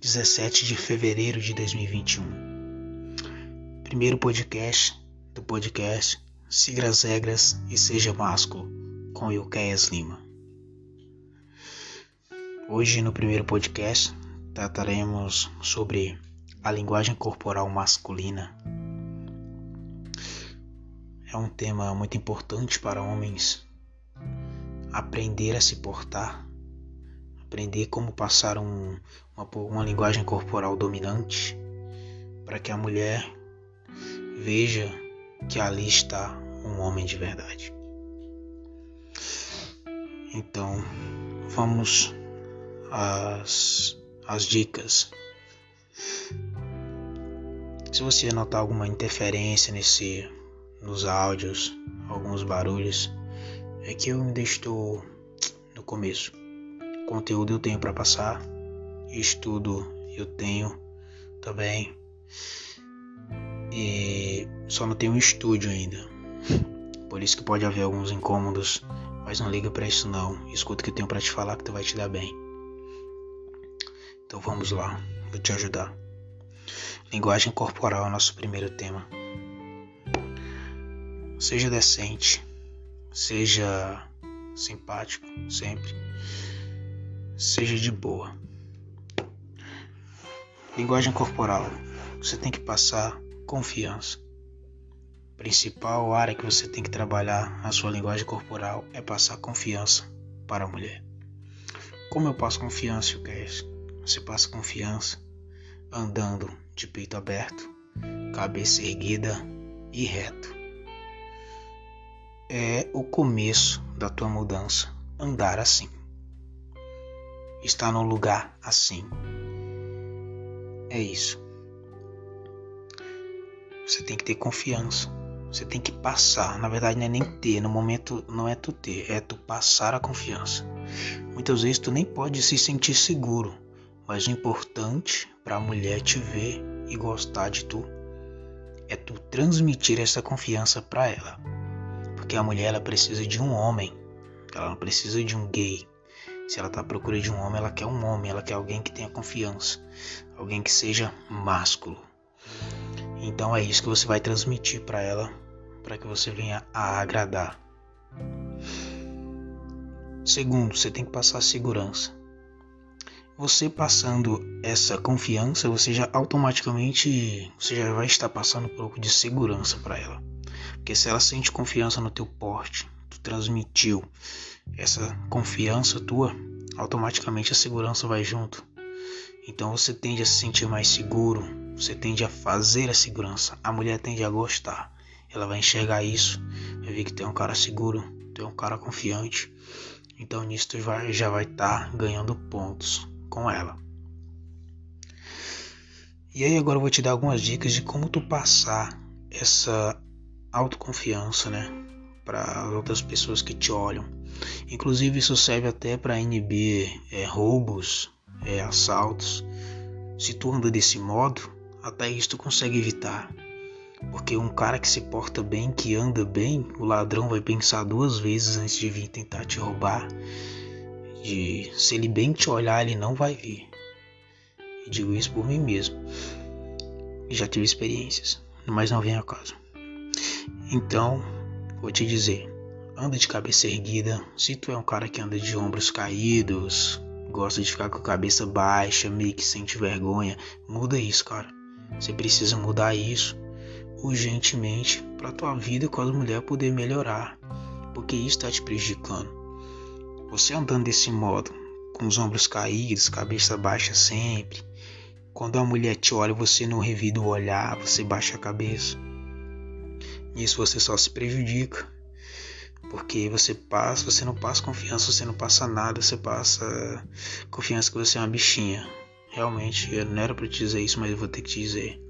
17 de fevereiro de 2021. Primeiro podcast do podcast Siga as regras e seja másculo com Ilqueias Lima. Hoje no primeiro podcast trataremos sobre a linguagem corporal masculina. É um tema muito importante para homens aprender a se portar aprender como passar um, uma, uma linguagem corporal dominante para que a mulher veja que ali está um homem de verdade. Então, vamos às, às dicas. Se você notar alguma interferência nesse nos áudios, alguns barulhos, é que eu ainda estou no começo. Conteúdo eu tenho para passar, estudo eu tenho também. E só não tenho um estúdio ainda. Por isso que pode haver alguns incômodos, mas não liga para isso não. Escuta o que eu tenho para te falar que tu vai te dar bem. Então vamos lá, vou te ajudar. Linguagem corporal é o nosso primeiro tema. Seja decente, seja simpático sempre seja de boa. Linguagem corporal. Você tem que passar confiança. Principal área que você tem que trabalhar na sua linguagem corporal é passar confiança para a mulher. Como eu passo confiança, o? Você passa confiança andando de peito aberto, cabeça erguida e reto. É o começo da tua mudança, andar assim está num lugar assim. É isso. Você tem que ter confiança. Você tem que passar. Na verdade, não é nem ter. No momento, não é tu ter, é tu passar a confiança. Muitas vezes tu nem pode se sentir seguro. Mas o importante para a mulher te ver e gostar de tu é tu transmitir essa confiança para ela. Porque a mulher ela precisa de um homem. Ela não precisa de um gay. Se ela está à procura de um homem, ela quer um homem, ela quer alguém que tenha confiança, alguém que seja másculo. Então é isso que você vai transmitir para ela, para que você venha a agradar. Segundo, você tem que passar segurança. Você passando essa confiança, você já automaticamente você já vai estar passando um pouco de segurança para ela. Porque se ela sente confiança no teu porte, tu transmitiu essa confiança tua, automaticamente a segurança vai junto. Então você tende a se sentir mais seguro, você tende a fazer a segurança. A mulher tende a gostar. Ela vai enxergar isso, vai ver que tem um cara seguro, tem um cara confiante. Então nisso tu vai, já vai estar tá ganhando pontos com ela. E aí agora eu vou te dar algumas dicas de como tu passar essa autoconfiança, né, para as outras pessoas que te olham. Inclusive isso serve até para inibir é, roubos, é, assaltos. Se tu anda desse modo, até isso tu consegue evitar. Porque um cara que se porta bem, que anda bem, o ladrão vai pensar duas vezes antes de vir tentar te roubar. Se ele bem te olhar, ele não vai vir. Eu digo isso por mim mesmo. Já tive experiências, mas não vem a caso. Então, vou te dizer, anda de cabeça erguida. Se tu é um cara que anda de ombros caídos, gosta de ficar com a cabeça baixa, meio que sente vergonha, muda isso, cara. Você precisa mudar isso urgentemente para tua vida com as mulheres poder melhorar, porque isso está te prejudicando. Você andando desse modo, com os ombros caídos, cabeça baixa sempre, quando a mulher te olha, você não revida o olhar, você baixa a cabeça. Nisso você só se prejudica porque você passa, você não passa confiança, você não passa nada, você passa confiança que você é uma bichinha. Realmente, eu não era para te dizer isso, mas eu vou ter que te dizer.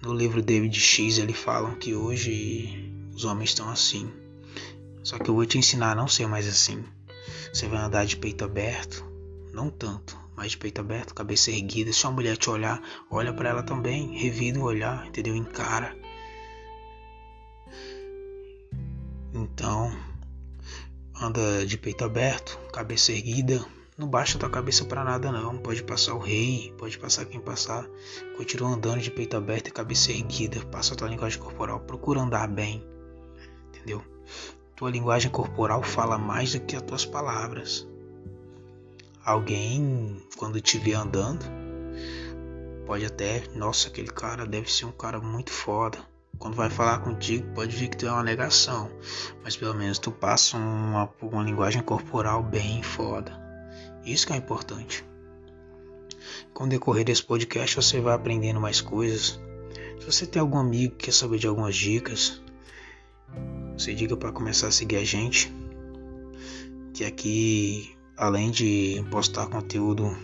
No livro David X, ele falam que hoje os homens estão assim. Só que eu vou te ensinar a não ser mais assim. Você vai andar de peito aberto, não tanto, mas de peito aberto, cabeça erguida. Se uma mulher te olhar, olha para ela também, revida o olhar, entendeu? Encara. Então, anda de peito aberto, cabeça erguida, Não baixa tua cabeça para nada não. Pode passar o rei, pode passar quem passar. Continua andando de peito aberto e cabeça erguida. Passa tua linguagem corporal. Procura andar bem. Entendeu? Tua linguagem corporal fala mais do que as tuas palavras. Alguém, quando te vê andando, pode até, nossa, aquele cara deve ser um cara muito foda. Quando vai falar contigo, pode ver que tu é uma negação, mas pelo menos tu passa uma, uma linguagem corporal bem foda. Isso que é importante. Com o decorrer desse podcast, você vai aprendendo mais coisas. Se você tem algum amigo que quer saber de algumas dicas, você diga para começar a seguir a gente. Que aqui, além de postar conteúdo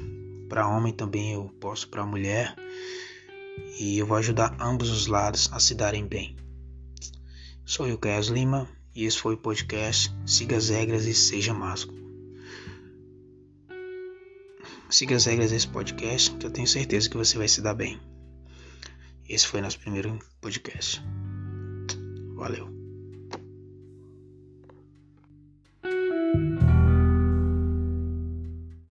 para homem, também eu posto para mulher e eu vou ajudar ambos os lados a se darem bem. Sou eu, Caio Lima, e esse foi o podcast Siga as regras e seja másculo. Siga as regras desse podcast, que eu tenho certeza que você vai se dar bem. Esse foi nosso primeiro podcast. Valeu.